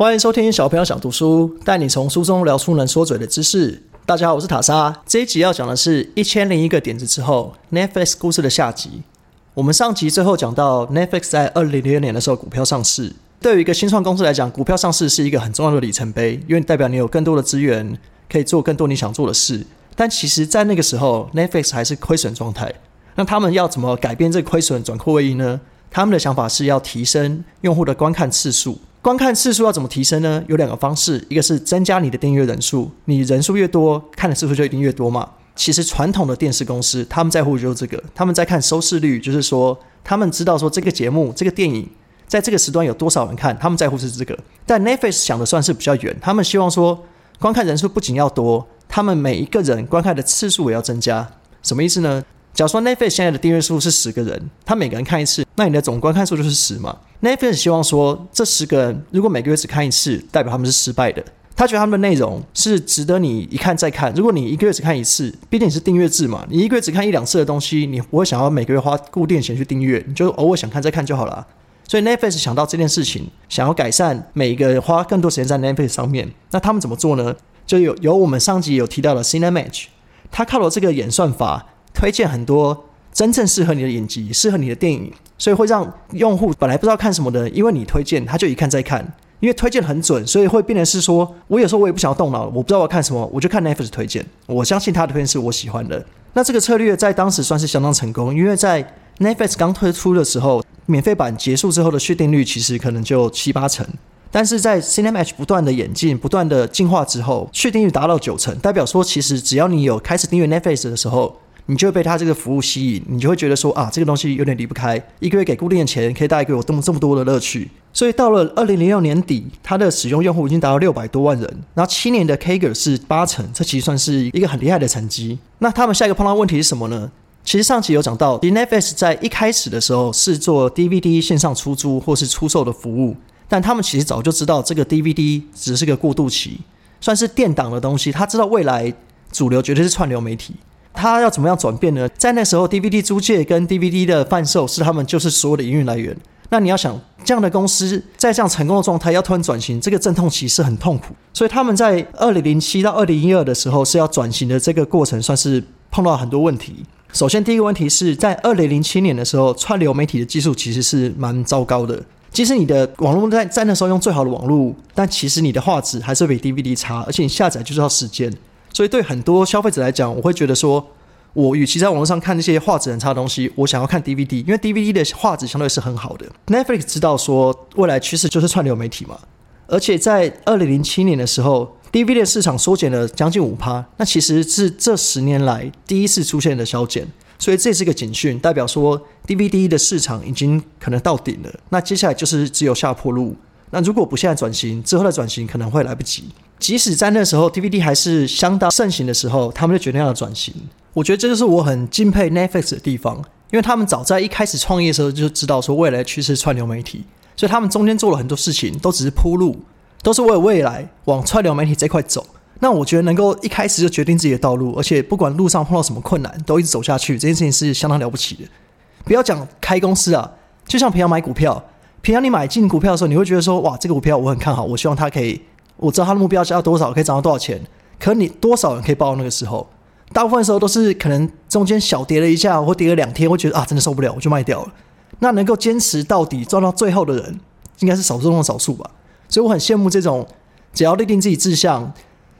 欢迎收听小朋友想读书，带你从书中聊出能说嘴的知识。大家好，我是塔莎。这一集要讲的是《一千零一个点子》之后 Netflix 故事的下集。我们上集最后讲到 Netflix 在二零零六年的时候股票上市。对于一个新创公司来讲，股票上市是一个很重要的里程碑，因为代表你有更多的资源，可以做更多你想做的事。但其实，在那个时候，Netflix 还是亏损状态。那他们要怎么改变这个亏损，转亏为盈呢？他们的想法是要提升用户的观看次数。观看次数要怎么提升呢？有两个方式，一个是增加你的订阅人数，你人数越多，看的次数就一定越多嘛。其实传统的电视公司他们在乎就是这个，他们在看收视率，就是说他们知道说这个节目、这个电影在这个时段有多少人看，他们在乎是这个。但 Netflix 想的算是比较远，他们希望说观看人数不仅要多，他们每一个人观看的次数也要增加。什么意思呢？假如说 Netflix 现在的订阅数是十个人，他每个人看一次，那你的总观看数就是十嘛。Netflix 希望说，这十个人如果每个月只看一次，代表他们是失败的。他觉得他们的内容是值得你一看再看。如果你一个月只看一次，毕竟你是订阅制嘛，你一个月只看一两次的东西，你不会想要每个月花固定钱去订阅，你就偶尔想看再看就好了。所以 Netflix 想到这件事情，想要改善每一个花更多时间在 Netflix 上面，那他们怎么做呢？就有有我们上集有提到的 Cinematch，他靠了这个演算法。推荐很多真正适合你的影集、适合你的电影，所以会让用户本来不知道看什么的，因为你推荐，他就一看再看。因为推荐很准，所以会变成是说，我有时候我也不想要动脑，我不知道我要看什么，我就看 Netflix 推荐。我相信他的推荐是我喜欢的。那这个策略在当时算是相当成功，因为在 Netflix 刚推出的时候，免费版结束之后的续订率其实可能就七八成。但是在 Cinematch 不断的演进、不断的进化之后，续订率达到九成，代表说其实只要你有开始订阅 Netflix 的时候。你就会被他这个服务吸引，你就会觉得说啊，这个东西有点离不开，一个月给固定的钱可以带给我这么这么多的乐趣。所以到了二零零六年底，它的使用用户已经达到六百多万人，然后七年的 Kager 是八成，这其实算是一个很厉害的成绩。那他们下一个碰到问题是什么呢？其实上期有讲到，Netflix 在一开始的时候是做 DVD 线上出租或是出售的服务，但他们其实早就知道这个 DVD 只是个过渡期，算是电档的东西。他知道未来主流绝对是串流媒体。他要怎么样转变呢？在那时候，DVD 租借跟 DVD 的贩售是他们就是所有的营运来源。那你要想，这样的公司在这样成功的状态要突然转型，这个阵痛期是很痛苦。所以他们在二零零七到二零一二的时候是要转型的这个过程，算是碰到很多问题。首先，第一个问题是在二零零七年的时候，串流媒体的技术其实是蛮糟糕的。即使你的网络在在那时候用最好的网络，但其实你的画质还是比 DVD 差，而且你下载就是要时间。所以对很多消费者来讲，我会觉得说，我与其在网络上看那些画质很差的东西，我想要看 DVD，因为 DVD 的画质相对是很好的。Netflix 知道说未来趋势就是串流媒体嘛，而且在二零零七年的时候，DVD 的市场缩减了将近五趴，那其实是这十年来第一次出现的消减，所以这是一个警讯，代表说 DVD 的市场已经可能到顶了。那接下来就是只有下坡路。那如果不现在转型，之后的转型可能会来不及。即使在那时候 DVD 还是相当盛行的时候，他们就决定要转型。我觉得这就是我很敬佩 Netflix 的地方，因为他们早在一开始创业的时候就知道说未来趋势串流媒体，所以他们中间做了很多事情，都只是铺路，都是为了未来往串流媒体这块走。那我觉得能够一开始就决定自己的道路，而且不管路上碰到什么困难，都一直走下去，这件事情是相当了不起的。不要讲开公司啊，就像平常买股票，平常你买进股票的时候，你会觉得说哇，这个股票我很看好，我希望它可以。我知道他的目标是要多少，可以涨到多少钱。可你多少人可以报那个时候？大部分时候都是可能中间小跌了一下，或跌了两天，会觉得啊，真的受不了，我就卖掉了。那能够坚持到底赚到最后的人，应该是少数中的少数吧。所以我很羡慕这种只要立定自己志向，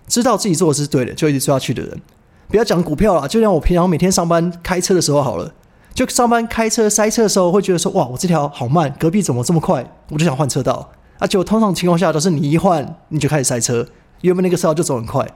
知道自己做的是对的，就一直做下去的人。不要讲股票了，就像我平常每天上班开车的时候好了，就上班开车塞车的时候，会觉得说哇，我这条好慢，隔壁怎么这么快？我就想换车道。而且我通常情况下都是你一换你就开始塞车，原本那个车道就走很快，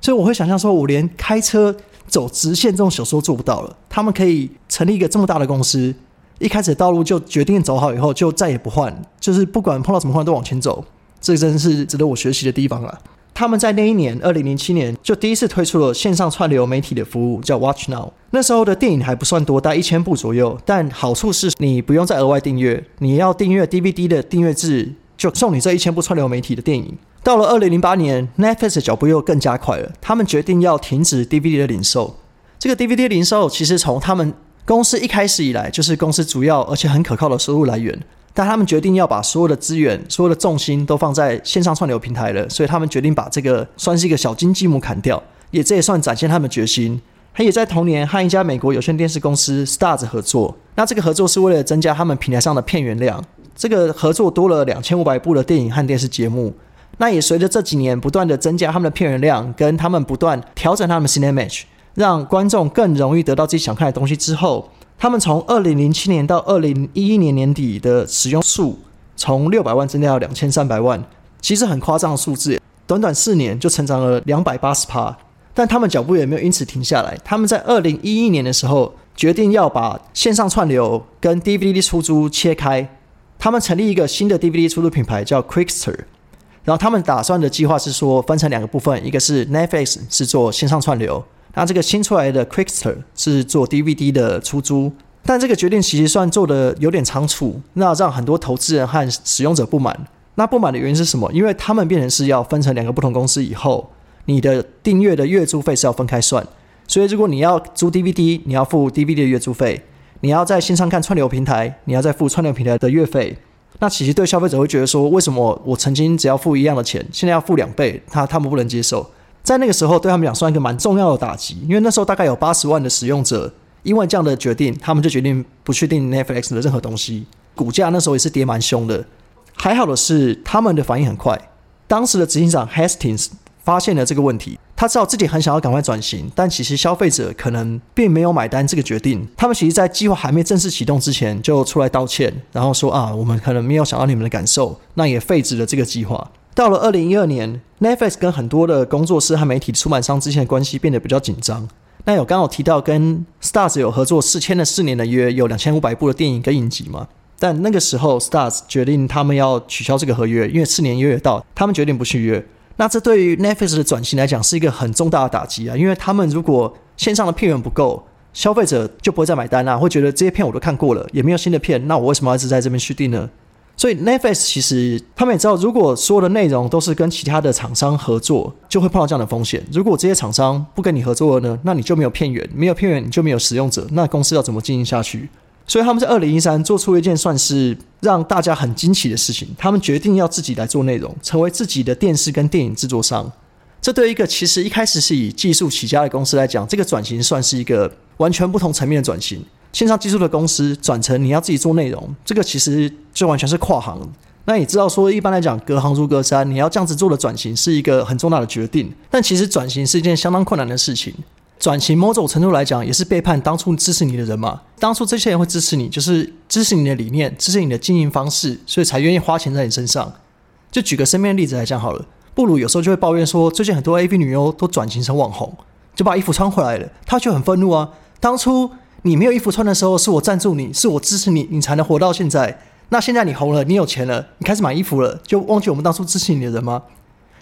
所以我会想象说，我连开车走直线这种小说做不到了。他们可以成立一个这么大的公司，一开始道路就决定走好以后就再也不换，就是不管碰到什么困难都往前走，这真是值得我学习的地方了。他们在那一年，二零零七年就第一次推出了线上串流媒体的服务，叫 Watch Now。那时候的电影还不算多，大概一千部左右，但好处是你不用再额外订阅，你要订阅 DVD 的订阅制。就送你这一千部串流媒体的电影。到了二零零八年，Netflix 的脚步又更加快了。他们决定要停止 DVD 的零售。这个 DVD 零售其实从他们公司一开始以来就是公司主要而且很可靠的收入来源。但他们决定要把所有的资源、所有的重心都放在线上串流平台了，所以他们决定把这个算是一个小金鸡母砍掉，也这也算展现他们决心。他也在同年和一家美国有线电视公司 Stars 合作，那这个合作是为了增加他们平台上的片源量。这个合作多了两千五百部的电影和电视节目。那也随着这几年不断的增加他们的片源量，跟他们不断调整他们的 Cinematch，让观众更容易得到自己想看的东西之后。他们从二零零七年到二零一一年年底的使用数，从六百万增加到两千三百万，其实很夸张的数字。短短四年就成长了两百八十趴，但他们脚步也没有因此停下来。他们在二零一一年的时候决定要把线上串流跟 DVD 出租切开，他们成立一个新的 DVD 出租品牌叫 Quickster。然后他们打算的计划是说分成两个部分，一个是 Netflix 是做线上串流。那这个新出来的 Quickster 是做 DVD 的出租，但这个决定其实算做的有点仓促，那让很多投资人和使用者不满。那不满的原因是什么？因为他们变成是要分成两个不同公司以后，你的订阅的月租费是要分开算。所以如果你要租 DVD，你要付 DVD 的月租费；你要在线上看串流平台，你要再付串流平台的月费。那其实对消费者会觉得说，为什么我曾经只要付一样的钱，现在要付两倍？他他们不能接受。在那个时候，对他们讲算一个蛮重要的打击，因为那时候大概有八十万的使用者，因为这样的决定，他们就决定不确定 Netflix 的任何东西，股价那时候也是跌蛮凶的。还好的是，他们的反应很快，当时的执行长 Hastings 发现了这个问题，他知道自己很想要赶快转型，但其实消费者可能并没有买单这个决定。他们其实，在计划还没正式启动之前，就出来道歉，然后说啊，我们可能没有想到你们的感受，那也废止了这个计划。到了二零一二年，Netflix 跟很多的工作室和媒体出版商之间的关系变得比较紧张。那有刚好提到跟 Stars 有合作四签了四年的约，有两千五百部的电影跟影集嘛？但那个时候，Stars 决定他们要取消这个合约，因为四年约也到，他们决定不续约。那这对于 Netflix 的转型来讲是一个很重大的打击啊！因为他们如果线上的片源不够，消费者就不会再买单啊，会觉得这些片我都看过了，也没有新的片，那我为什么要一直在这边续订呢？所以 Netflix 其实他们也知道，如果所有的内容都是跟其他的厂商合作，就会碰到这样的风险。如果这些厂商不跟你合作了呢，那你就没有片源，没有片源你就没有使用者，那公司要怎么经营下去？所以他们在二零一三做出一件算是让大家很惊奇的事情，他们决定要自己来做内容，成为自己的电视跟电影制作商。这对一个其实一开始是以技术起家的公司来讲，这个转型算是一个完全不同层面的转型。线上技术的公司转成你要自己做内容，这个其实就完全是跨行。那你知道说，一般来讲，隔行如隔山，你要这样子做的转型是一个很重大的决定。但其实转型是一件相当困难的事情。转型某种程度来讲，也是背叛当初支持你的人嘛。当初这些人会支持你，就是支持你的理念，支持你的经营方式，所以才愿意花钱在你身上。就举个身边的例子来讲好了，布鲁有时候就会抱怨说，最近很多 AV 女优都转型成网红，就把衣服穿回来了，他就很愤怒啊。当初。你没有衣服穿的时候，是我赞助你，是我支持你，你才能活到现在。那现在你红了，你有钱了，你开始买衣服了，就忘记我们当初支持你的人吗？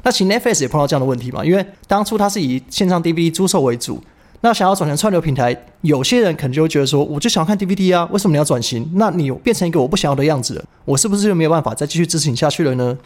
那其实 Netflix 也碰到这样的问题嘛，因为当初它是以线上 DVD 租售为主，那想要转成串流平台，有些人可能就会觉得说，我就想要看 DVD 啊，为什么你要转型？那你变成一个我不想要的样子了，我是不是就没有办法再继续支持你下去了呢？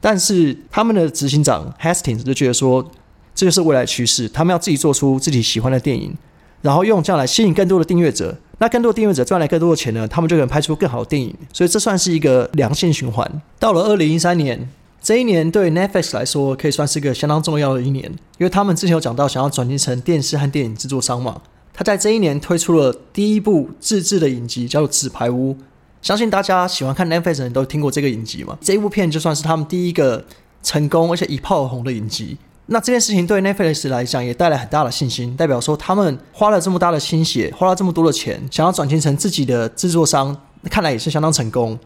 但是他们的执行长 Hastings 就觉得说，这就是未来趋势，他们要自己做出自己喜欢的电影。然后用这样来吸引更多的订阅者，那更多订阅者赚来更多的钱呢，他们就能拍出更好的电影，所以这算是一个良性循环。到了二零一三年，这一年对 Netflix 来说可以算是个相当重要的一年，因为他们之前有讲到想要转型成电视和电影制作商嘛。他在这一年推出了第一部自制的影集，叫做《纸牌屋》。相信大家喜欢看 Netflix 的人都听过这个影集嘛？这一部片就算是他们第一个成功而且一炮而红的影集。那这件事情对 Netflix 来讲也带来很大的信心，代表说他们花了这么大的心血，花了这么多的钱，想要转型成自己的制作商，看来也是相当成功。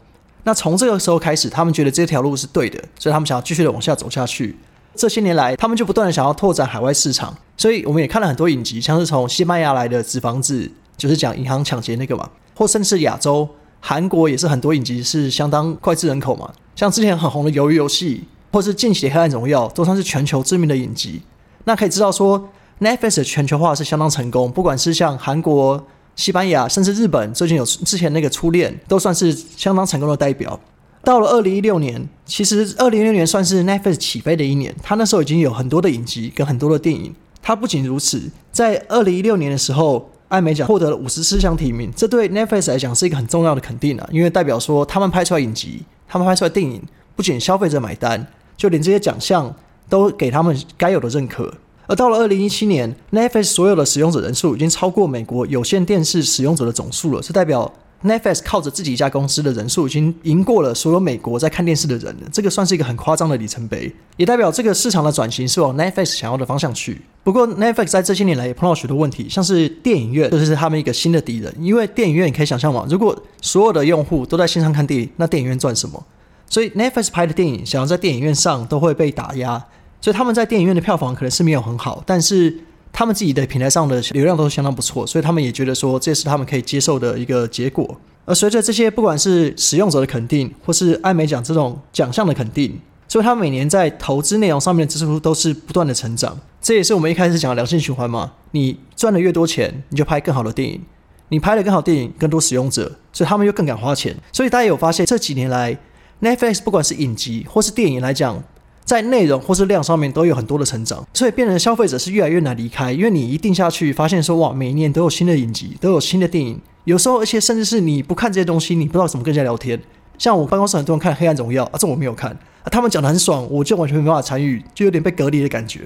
那从这个时候开始，他们觉得这条路是对的，所以他们想要继续的往下走下去。这些年来，他们就不断的想要拓展海外市场，所以我们也看了很多影集，像是从西班牙来的《纸房子》，就是讲银行抢劫那个嘛，或甚至亚洲，韩国也是很多影集是相当脍炙人口嘛，像之前很红的《鱿鱼游戏》。或是近期的《黑暗荣耀》都算是全球知名的影集，那可以知道说，Netflix 的全球化是相当成功。不管是像韩国、西班牙，甚至日本，最近有之前那个《初恋》，都算是相当成功的代表。到了二零一六年，其实二零一六年算是 Netflix 起飞的一年，他那时候已经有很多的影集跟很多的电影。他不仅如此，在二零一六年的时候，艾美奖获得了五十四项提名，这对 Netflix 来讲是一个很重要的肯定啊，因为代表说他们拍出来影集，他们拍出来电影，不仅消费者买单，就连这些奖项都给他们该有的认可。而到了二零一七年，Netflix 所有的使用者人数已经超过美国有线电视使用者的总数了，这代表 Netflix 靠着自己一家公司的人数已经赢过了所有美国在看电视的人。这个算是一个很夸张的里程碑，也代表这个市场的转型是往 Netflix 想要的方向去。不过，Netflix 在这些年来也碰到许多问题，像是电影院就是他们一个新的敌人。因为电影院你可以想象嘛，如果所有的用户都在线上看电影，那电影院赚什么？所以 Netflix 拍的电影想要在电影院上都会被打压。所以他们在电影院的票房可能是没有很好，但是他们自己的平台上的流量都是相当不错，所以他们也觉得说这是他们可以接受的一个结果。而随着这些不管是使用者的肯定，或是艾美奖这种奖项的肯定，所以他每年在投资内容上面的支出都是不断的成长。这也是我们一开始讲的良性循环嘛？你赚的越多钱，你就拍更好的电影，你拍了更好电影，更多使用者，所以他们又更敢花钱。所以大家有发现这几年来，Netflix 不管是影集或是电影来讲。在内容或是量上面都有很多的成长，所以变成消费者是越来越难离开，因为你一定下去，发现说哇，每一年都有新的影集，都有新的电影，有时候而且甚至是你不看这些东西，你不知道怎么跟人家聊天。像我办公室很多人看《黑暗荣耀》，啊，这我没有看，啊，他们讲的很爽，我就完全没办法参与，就有点被隔离的感觉。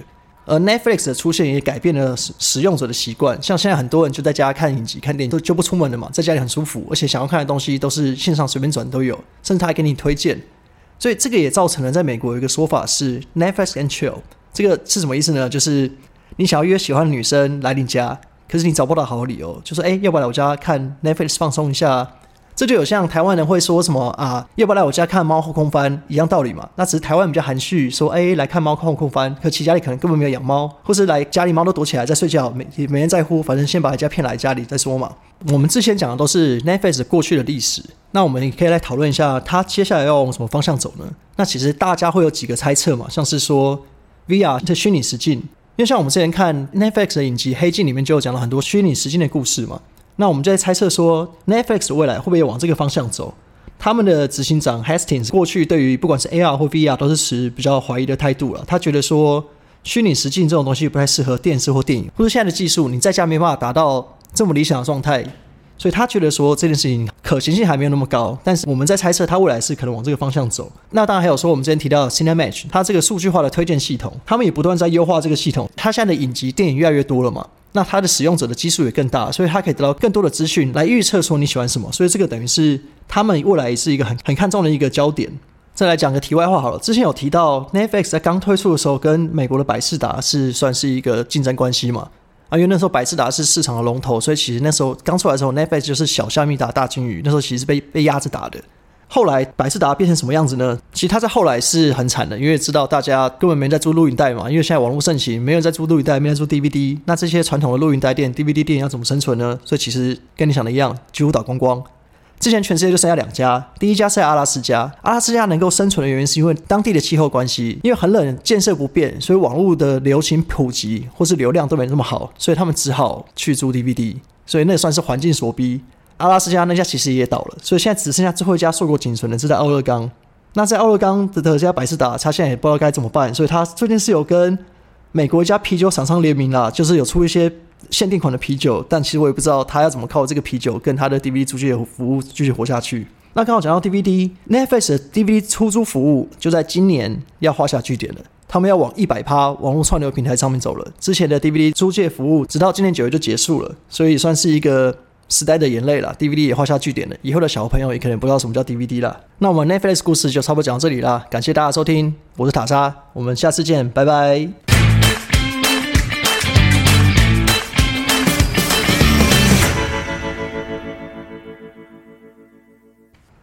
而 Netflix 的出现也改变了使使用者的习惯，像现在很多人就在家看影集、看电影，都就不出门了嘛，在家里很舒服，而且想要看的东西都是线上随便转都有，甚至他还给你推荐。所以这个也造成了在美国有一个说法是 Netflix and chill，这个是什么意思呢？就是你想要约喜欢的女生来你家，可是你找不到好的理由，就说哎，要不要来我家看 Netflix 放松一下？这就有像台湾人会说什么啊，要不要来我家看猫后空翻一样道理嘛？那只是台湾比较含蓄，说哎，来看猫后空翻，可其家里可能根本没有养猫，或是来家里猫都躲起来在睡觉，没没人在乎，反正先把人家骗来家里再说嘛。我们之前讲的都是 Netflix 过去的历史，那我们可以来讨论一下，它接下来要往什么方向走呢？那其实大家会有几个猜测嘛，像是说 VR 的虚拟实境，因为像我们之前看 Netflix 的影集《黑镜》里面就有讲了很多虚拟实境的故事嘛。那我们就在猜测说，Netflix 未来会不会往这个方向走？他们的执行长 Hastings 过去对于不管是 AR 或 VR 都是持比较怀疑的态度了。他觉得说，虚拟实境这种东西不太适合电视或电影，或者现在的技术你在家没办法达到这么理想的状态，所以他觉得说这件事情可行性还没有那么高。但是我们在猜测他未来是可能往这个方向走。那当然还有说我们之前提到 Cinematch，它这个数据化的推荐系统，他们也不断在优化这个系统。它现在的影集电影越来越多了嘛？那它的使用者的基数也更大，所以它可以得到更多的资讯来预测说你喜欢什么，所以这个等于是他们未来是一个很很看重的一个焦点。再来讲个题外话好了，之前有提到 Netflix 在刚推出的时候，跟美国的百事达是算是一个竞争关系嘛？啊，因为那时候百事达是市场的龙头，所以其实那时候刚出来的时候，Netflix 就是小虾米打大金鱼，那时候其实被被压着打的。后来百事达变成什么样子呢？其实它在后来是很惨的，因为知道大家根本没在租录影带嘛，因为现在网络盛行，没有在租录影带，没人租 DVD，那这些传统的录影带店、DVD 店要怎么生存呢？所以其实跟你想的一样，几乎倒光光。之前全世界就剩下两家，第一家是在阿拉斯加，阿拉斯加能够生存的原因是因为当地的气候关系，因为很冷，建设不便，所以网络的流行普及或是流量都没那么好，所以他们只好去租 DVD，所以那算是环境所逼。阿拉斯加那家其实也倒了，所以现在只剩下最后一家硕果仅存的，是在奥勒冈。那在奥勒冈的这家百事达，他现在也不知道该怎么办，所以他最近是有跟美国一家啤酒厂商联名啦，就是有出一些限定款的啤酒。但其实我也不知道他要怎么靠这个啤酒跟他的 DVD 租借服务继续活下去。那刚好讲到 DVD，Netflix 的 DVD 出租服务就在今年要画下句点了，他们要往一百趴网络串流平台上面走了。之前的 DVD 租借服务直到今年九月就结束了，所以算是一个。时代的眼泪了，DVD 也画下句点了。以后的小朋友也可能不知道什么叫 DVD 了。那我们 Netflix 故事就差不多讲到这里了，感谢大家收听，我是塔莎，我们下次见，拜拜。